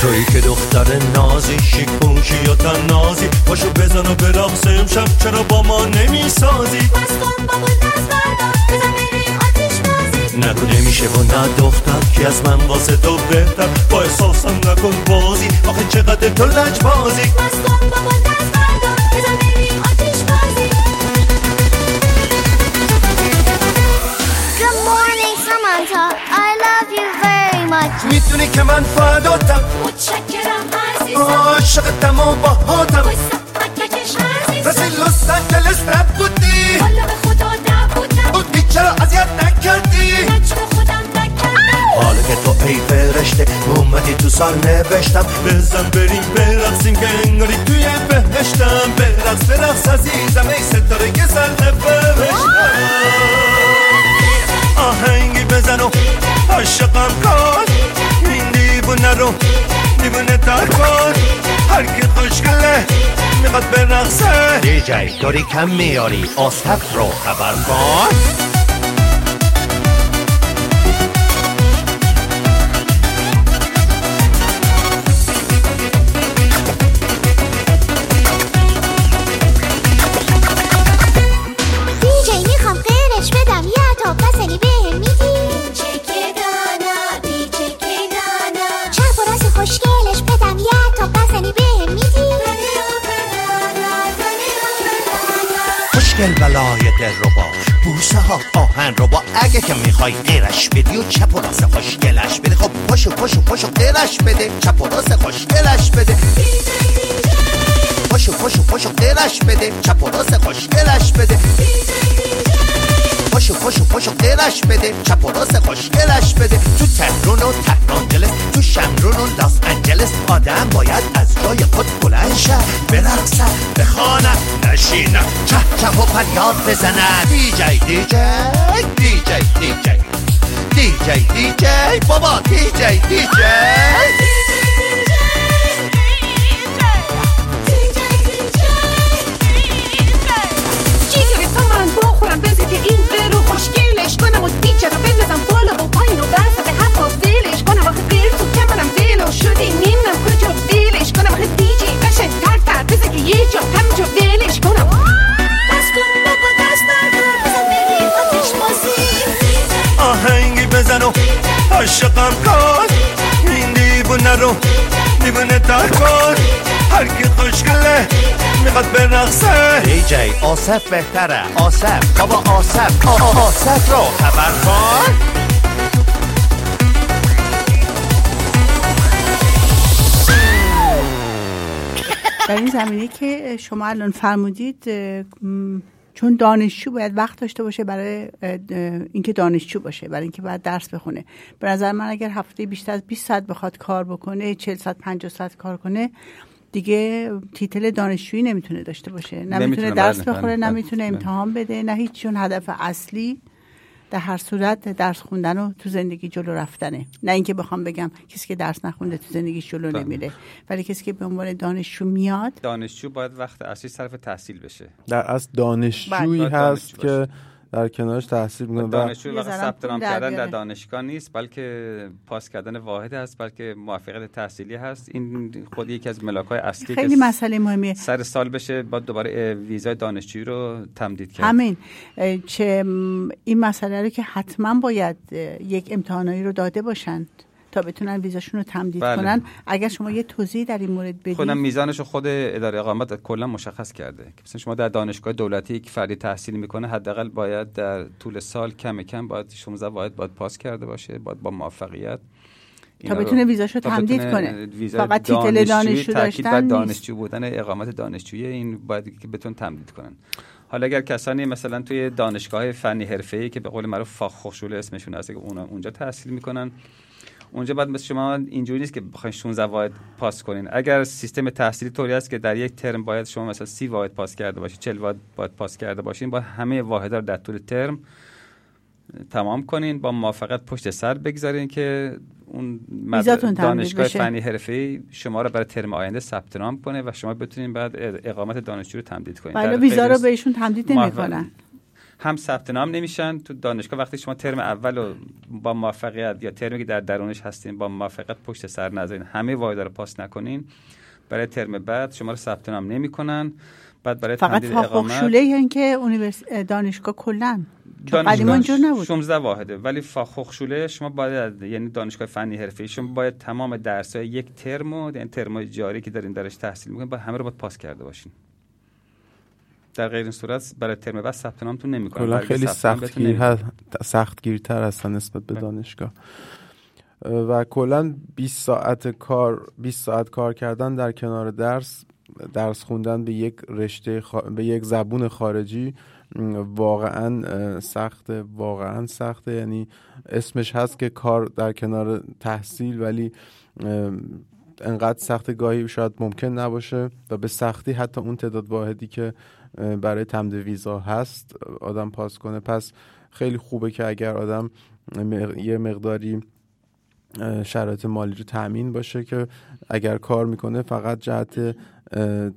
تویی که دختر نازی شیک پوشی یا تن نازی. پاشو بزن و برقص امشب چرا با ما نمی‌سازی؟ نگو نمیشه و نه دختر که از من واسه تو بهتر. با احساسم نکن بازی. آخه چقدر تو لج بازی. Good morning, Samantha. I love you very much. می‌دونی که من فداتم عاشقتم و باهاتم. رسیل لس آنجلس نبودی بودی. چرا اذیت نکردی حالا که تو ای فرشته اومدی تو سال نوشتم. بزن بریم برقصیم که انگاری توی بهشتم. برقص برقص عزیزم ای ستاره سر بهشتم آهنگی بزن و عاشقم کن. این دیوونه رو دیوونه تر کن. هر کی خوشگله می‌خواد برقصه. دیجی داری کم میاری. آسف رو خبر کن. دل رو با بوسه ها آهن رو با اگه که می‌خوای غیرش بدی و چپ و راست خوشگلش بده. خب پاشو پاشو پاشو غیرش بده. چپ و راست خوشگلش بده. پاشو پاشو پاشو غیرش بده. چپ و راست خوشگلش غیرش بده چپ و راست خوشگلش بده. تو تهرون و تهرانجلس تو شمرون و لاس انجلس آدم باید از جای خود بلند شه. برقصن بخوانن نشینن چه چپ و فریاد بزنن دیجی دیجی دیجی دیجی دیجی دیجی بابا دیجی دیجی جیگر تو من بخورم بزید این خوشگلش کنم و دیجه رو بندازم بالا و پایین و وسط حتی ولش کنم آخه غیر تو کمرم ولو شدی نمی‌دونم کجا ولش کنم آخه دیجی قشنگ تر تر بزن که یه جا همینجا ولش کنم بس کن بابا دست بردار بزن بریم آتیش بازی آهنگی بزن و عاشقم کن این دیوونه رو دیوونه تر کن هر کی خوشگله می‌خواد برقصه دیجی آصف بهتره. آصف بابا آصف. آ- آ- آصف رو خبر کن. در این زمینه که شما الان فرمودید چون دانشجو باید وقت داشته باشه برای اینکه دانشجو باشه برای اینکه باید درس بخونه. به نظر من اگر هفته بیشتر از 20 ساعت بخواد کار بکنه 40 ساعت 50 ساعت کار کنه دیگه تیتل دانشجویی نمی‌تونه داشته باشه نمی‌تونه نمی‌تونه، درس بله، بخوره بله، نمی‌تونه بله. امتحان بده نه هیچ چون هدف اصلی در هر صورت درس خوندن و تو زندگی جلو رفتنه نه اینکه بخوام بگم کسی که درس نخونده تو زندگیش جلو بله. نمیره ولی کسی که به عنوان دانشجو میاد دانشجو باید وقت اصلی صرف تحصیل بشه در اصل دانشجویی بله. هست دانشجو. که در کنارش تحصیل می‌کنه و دانشجو ذره ثبت نام در کردن در. دانشگاه نیست بلکه پاس کردن واحد هست بلکه موفقیت تحصیلی هست. این خود یکی از ملاک های اصلی خیلی مسئله مهمیه. سر سال بشه بعد دوباره ویزای دانشجویی رو تمدید کرد. همین. چه این مسئله رو که حتما باید یک امتحانایی رو داده باشن تا بتونن ویزاشون رو تمدید بله. کنن اگر شما یه توضیح در این مورد بدید خودم میزانش رو خود اداره اقامت کلا مشخص کرده که مثلا شما در دانشگاه دولتی یک فردی تحصیل می‌کنه حداقل باید در طول سال کم کم باید 16 واحد باید پاس کرده باشه باید با موفقیت رو- بتونه ویزاشو تا تمدید کنه. فقط تیتل دانشجو داشتن. دانشجو بودن اقامت دانشجویی این باید که بتون تمدید کنن حالا اگر کسانی مثلا توی دانشگاه فنی حرفه‌ای که به قول معروف فاخخشوله اسمشون هست که اونجا تحصیل می‌کنن اونجا بعد مثل شما اینجوری نیست که بخواین 16 واحد پاس کنین. اگر سیستم تحصیلی طوری است که در یک ترم باید شما مثلا 30 واحد پاس کرده باشید 40 واحد باید پاس کرده باشین با همه واحدها رو در طول ترم تمام کنین با موافقت پشت سر بگذارین که اون دانشگاه بشه. فنی حرفه‌ای شما رو برای ترم آینده ثبت نام کنه و شما بتونین بعد اقامت دانشجو رو تمدید کنین. ولی در ویزا رو بهشون تمدید نمی‌کنن. هم ثبت نام نمیشن. تو دانشگاه وقتی شما ترم اول رو با موفقیت یا ترمی که در درونش هستین با موفقیت پشت سر نذارین. همه واحد رو پاس نکنین. برای ترم بعد شما رو ثبت نام نمی‌کنن. بعد برای فقط تمدید اقامت یا اینکه اونیورس... دانشگاه کلا. دانشگاه نبود. 16 واحده. ولی فاخخشوله شما باید یعنی دانشگاه فنی حرفه‌ای شما باید تمام درس‌های یک ترم و یعنی ترمای جاری که دارین درش تحصیل می‌کنین با همه رو باید پاس کرده باشین. در غیر این صورت برای ترم بعد ثبت نامتون نمی‌کنن کلا برای خیلی سختگیر نمی‌دن. هست سختگیرتر هستن نسبت به بله. دانشگاه اه، و کلا 20 ساعت کار 20 ساعت کار کردن در کنار درس درس خوندن به یک رشته خا- به یک زبون خارجی واقعا اه، سخته واقعا سخته یعنی اسمش هست که کار در کنار تحصیل ولی انقدر سخت گاهی شاید ممکن نباشه و به سختی حتی اون تعداد واحدی که برای تمد ویزا هست آدم پاس کنه. پس خیلی خوبه که اگر آدم یه مقداری شرایط مالی رو تأمین باشه که اگر کار می‌کنه فقط جهت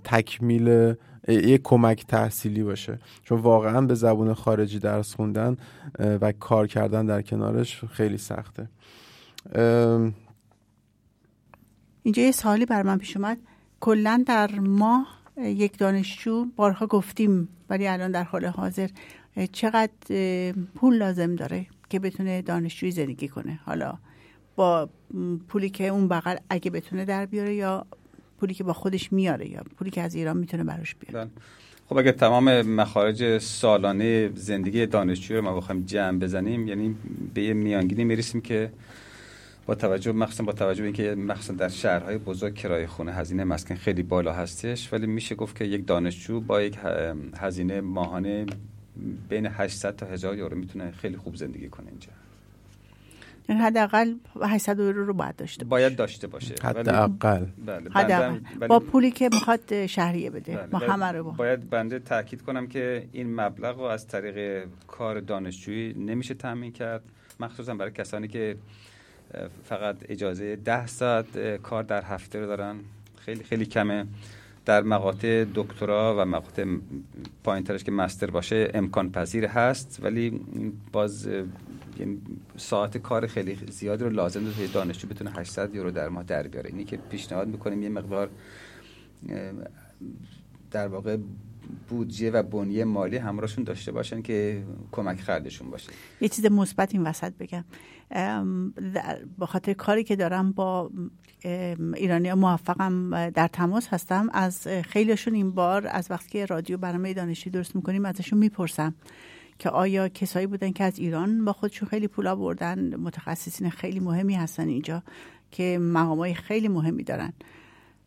تکمیل یک کمک تحصیلی باشه. چون واقعا به زبون خارجی درس خوندن و کار کردن در کنارش خیلی سخته. اینجا یه سوالی بر من پیش اومد. کلا در ماه اه، یک دانشجو بارها گفتیم ولی الان در حال حاضر چقدر پول لازم داره که بتونه دانشجوی زندگی کنه حالا با پولی که اون بغل اگه بتونه در بیاره یا پولی که با خودش میاره یا پولی که از ایران می‌تونه براش بیاره بله. خب اگه تمام مخارج سالانه زندگی دانشجوی رو ما بخوایم جمع بزنیم یعنی به یه میانگینی می‌رسیم که با توجه مخصوصا با توجه به اینکه مخصوصا در شهرهای بزرگ کرایه خونه هزینه مسکن خیلی بالا هستش ولی میشه گفت که یک دانشجو با یک هزینه ماهانه بین 800 تا 1000 یورو می‌تونه خیلی خوب زندگی کنه اینجا. یعنی حداقل 800 یورو رو باید داشته باشه. باید داشته باشه. حداقل. بله حداقل. با پولی که می‌خواد شهریه بده بله، ما باید- همه رو با. باید بنده تاکید کنم که این مبلغ رو از طریق کار دانشجویی نمیشه تامین کرد مخصوصا برای کسانی که فقط اجازه ده ساعت کار در هفته رو دارن. خیلی خیلی کمه. در مقاطع دکترا و مقاطع پایین ترش که مستر باشه امکان پذیر هست ولی باز یعنی ساعت کار خیلی زیادی رو لازم داره دانشجو بتونه 800 یورو در ماه در بیاره. اینی که پیشنهاد می‌کنیم یه مقدار در واقع بودجه و بنیه مالی همراهشون داشته باشن که کمک خرجشون باشه. یه چیز مثبت این وسط بگم. به خاطر کاری که دارم با ایرانی موفقم در تماس هستم. از خیلیشون این بار از وقتی که رادیو برنامه دانشجویی درست می‌کنیم ازشون می‌پرسم که آیا کسایی بودن که از ایران با خودشون خیلی پولا بردن متخصصین خیلی مهمی هستن اینجا که مقامای خیلی مهمی دارن.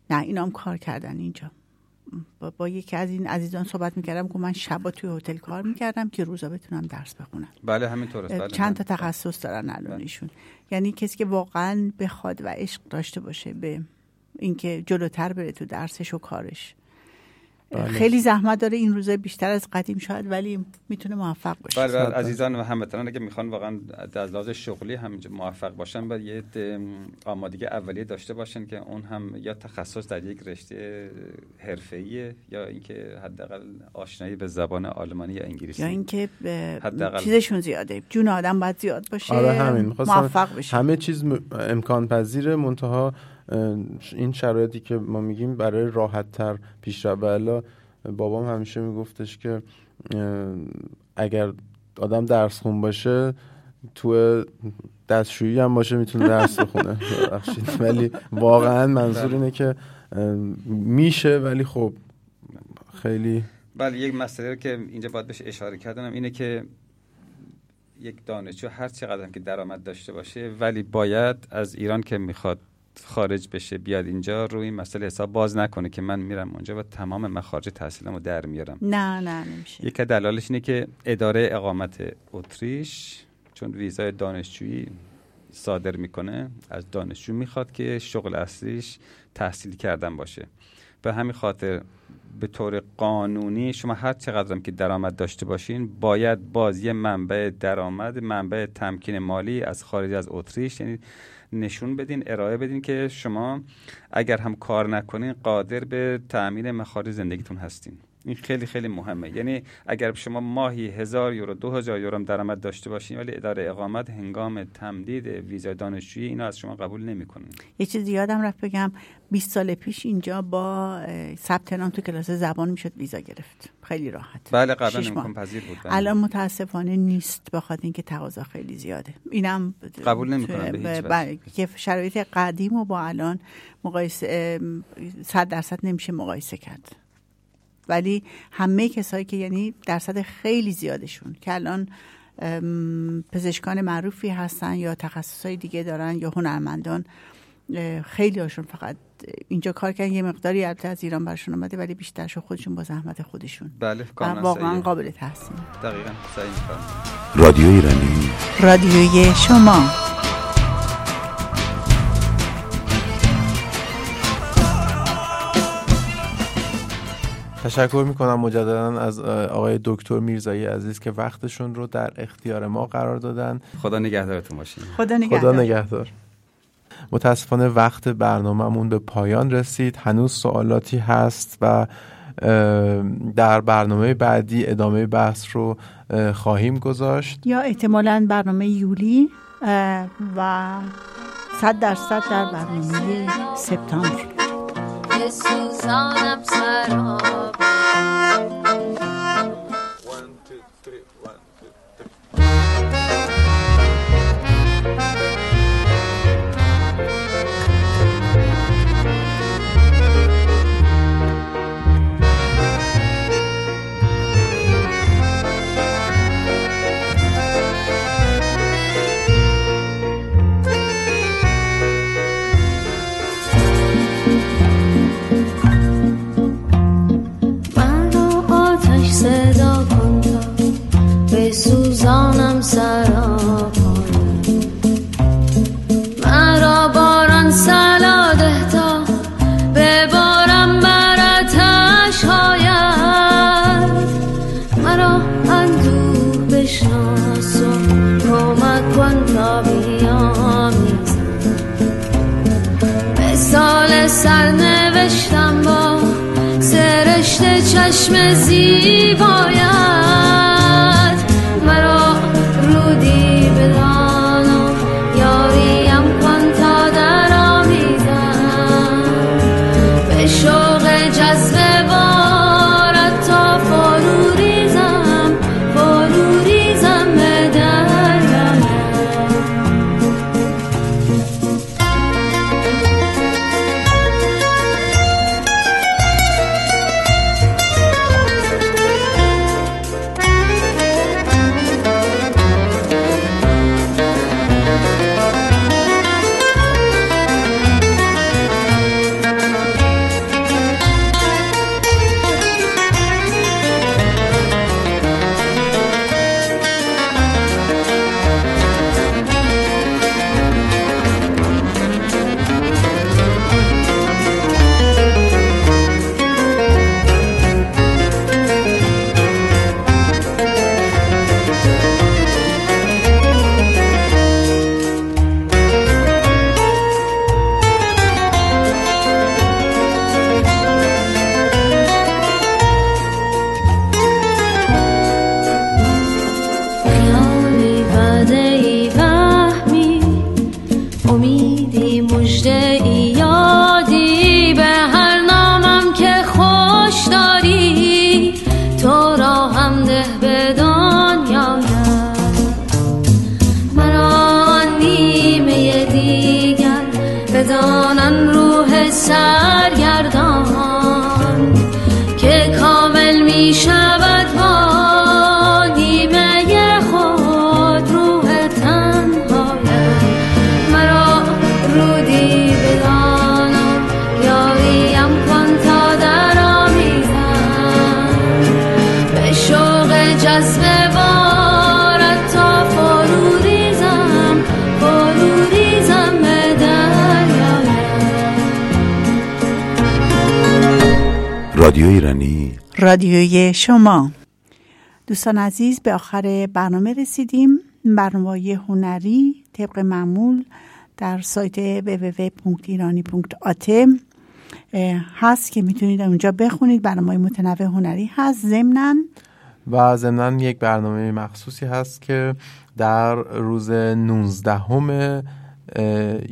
نه اینا هم کار کردن اینجا. با, با یکی از این عزیزان صحبت می‌کردم که من شبا توی هتل کار می‌کردم که روزا بتونم درس بخونم. بله همینطور است بله چند تا تخصص دارن الان ایشون. یعنی کسی که واقعا بخواد و عشق داشته باشه به اینکه جلوتر بره تو درسش و کارش. بله. خیلی زحمت داره این روزا بیشتر از قدیم شاید ولی می‌تونه موفق باشه. بله بله عزیزان و هموطنان اگه می‌خوان واقعا از لحاظ شغلی هم موفق باشن باید یه آمادگی اولیه داشته باشن که اون هم یا تخصص در یک رشته حرفه‌ایه یا اینکه حداقل آشنایی به زبان آلمانی یا انگلیسی. یا اینکه ب- حداقل. چیزشون زیاده. جون آدم باید زیاد باشه آره همین. موفق بشه. همه چیز م- امکان پذیره منتها این شرایطی که ما میگیم برای راحت تر پیش الا بابام همیشه میگفتش که اگر آدم درس خون باشه تو دستشویی هم باشه می‌تونه درس بخونه. ولی واقعا منظور اینه که میشه ولی خب خیلی بله یک مسئله رو که اینجا باید بهش اشاره کردم اینه که یک دانشجو هر چقدر هم که درآمد داشته باشه ولی باید از ایران که می‌خواد خارج بشه بیاد اینجا روی این مسئله حساب باز نکنه که من میرم اونجا و تمام مخارج تحصیلمو در میارم. نه نه نمیشه. یکی از دلایلش اینه که اداره اقامت اتریش چون ویزای دانشجویی صادر می‌کنه از دانشجو می‌خواد که شغل اصلیش تحصیل کردن باشه. به همین خاطر به طور قانونی شما هر چقدر هم که درآمد داشته باشین باید باز یه منبع درآمد منبع تمکین مالی از خارج از اتریش یعنی نشون بدین ارائه بدین که شما اگر هم کار نکنین قادر به تأمین مخارج زندگیتون هستین. این خیلی خیلی مهمه. یعنی اگر شما ماهی هزار یورو دو هزار یورو درآمد داشته باشین ولی اداره اقامت هنگام تمدید ویزای دانشجویی اینو از شما قبول نمی‌کنه. یه چیز یادم رفت بگم. 20 سال پیش اینجا با ثبت نام تو کلاس زبان می‌شد ویزا گرفت. خیلی راحت. بله قبلا. امکان پذیر بود. بله. الان متاسفانه نیست بخاطر اینکه تقاضا خیلی زیاده. اینم قبول نمی‌کنن به هیچ ب- وجه. ب- که شرایط قدیم و با الان مقایسه ام، صد درصد نمیشه مقایسه کرد. ولی همه کسایی که یعنی درصد خیلی زیادشون که الان پزشکان معروفی هستن یا تخصصهای دیگه دارن یا هنرمندان خیلی هاشون فقط اینجا کار کردن یه مقداری البته از ایران برشون آمده ولی بیشترشون خودشون با زحمت خودشون بله واقعا. قابل تحسین دقیقا. رادیو ایرانی رادیوی شما تشکر می‌کنم مجددا از آقای دکتر میرزایی عزیز که وقتشون رو در اختیار ما قرار دادن. خدا نگهدارتون باشین خدا خدا نگهدار. نگهدار متاسفانه وقت برنامهمون به پایان رسید. هنوز سوالاتی هست و در برنامه بعدی ادامه بحث رو اه، خواهیم گذاشت. یا احتمالا برنامه یولی و صد درصد در برنامه سپتامبر. بسوزانم سراب من رو آتش چشم زیبایت. مرا رودی بدان و یاریم کن تا در آمیزم رادیو ایرانی. رادیوی شما. دوستان عزیز به آخر برنامه رسیدیم. برنامه هنری طبق معمول در سایت www.irani.at هست که می‌تونید اونجا بخونید. برنامه متنوع هنری هست. ضمناً و ضمنا یک برنامه مخصوصی هست که در روز 19 همه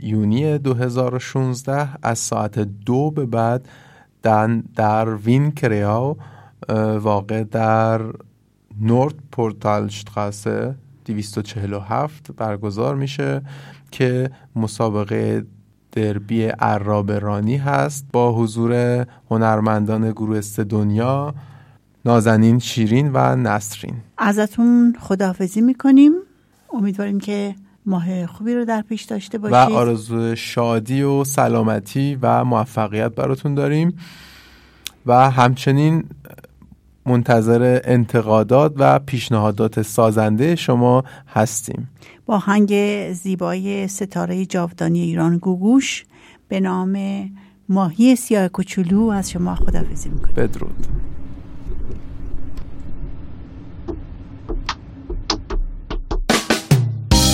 یونی 2016 از ساعت دو به بعد در, در وین کریاو واقع در نورد پورتالشتراسه 247 برگزار میشه که مسابقه دربی عرابرانی هست با حضور هنرمندان گروه است دنیا نازنین شیرین و نسرین. ازتون خداحافظی می‌کنیم. امیدواریم که ماه خوبی رو در پیش داشته و باشید. آرزو شادی و سلامتی و موفقیت براتون داریم. و همچنین منتظر انتقادات و پیشنهادات سازنده شما هستیم. با هنگ زیبای ستاره جاودانی ایران گوگوش به نام ماهی سیاه کوچولو از شما خداحافظی می‌کنیم. بدرود.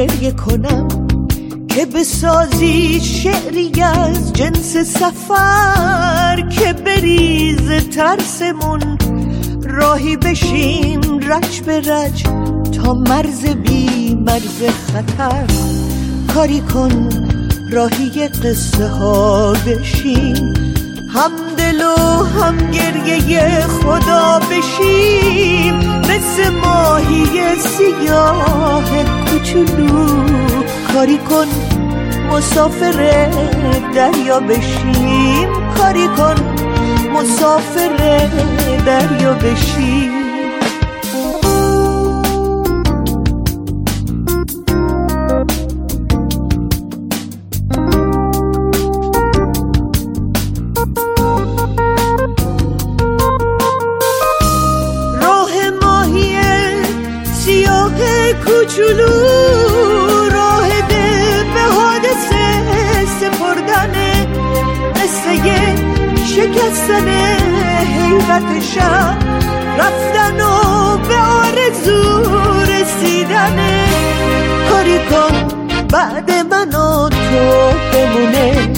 گریه کنم که بسازی شعری از جنس سفر که بریز ترسمون. راهی بشیم رج به رج تا مرز بی مرز خطر. کاری کن راهی قصه ها بشیم هم دل و هم گریه خدا بشیم مثل ماهی سیاه کوچولو. کاری کن مسافر دریا بشیم کاری کن مسافر دریا بشیم. شکستن حیرت شب رفتن و به آرزو رسیدنه کاری کن بعد من و تو بمونه.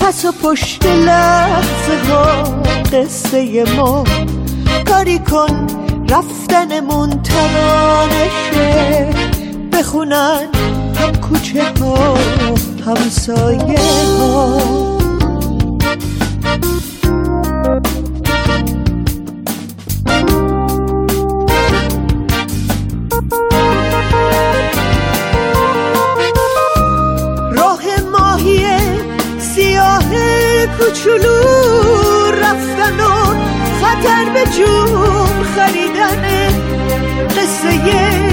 پس و پشت لحظه ها قصه ما. کاری کن رفتنمون ترانشه بخونن هم کوچه ها همسایه ها. کوچولو رفتن و خطر به جون خریدنه قصه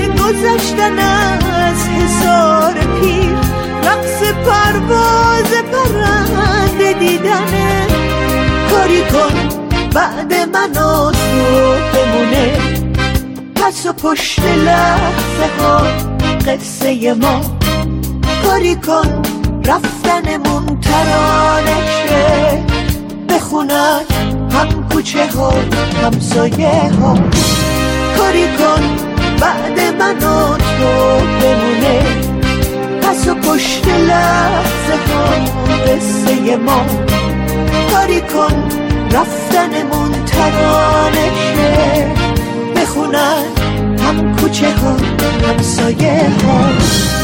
گذشتن از حسار پیر رقص پرواز پرنده دیدنه کاری کن بعد من تو بمونه. پس و پشت لحظه ها قصه ما. کاری کن رفتنمون ترانشه بخونن هم کوچه ها همسایه ها. کاری کن بعد من تو بمونه. پس و پشت لحظه ها قصه ما. کاری کن. رفتنمون ترانشه بخونن هم کوچه ها همسایه ها.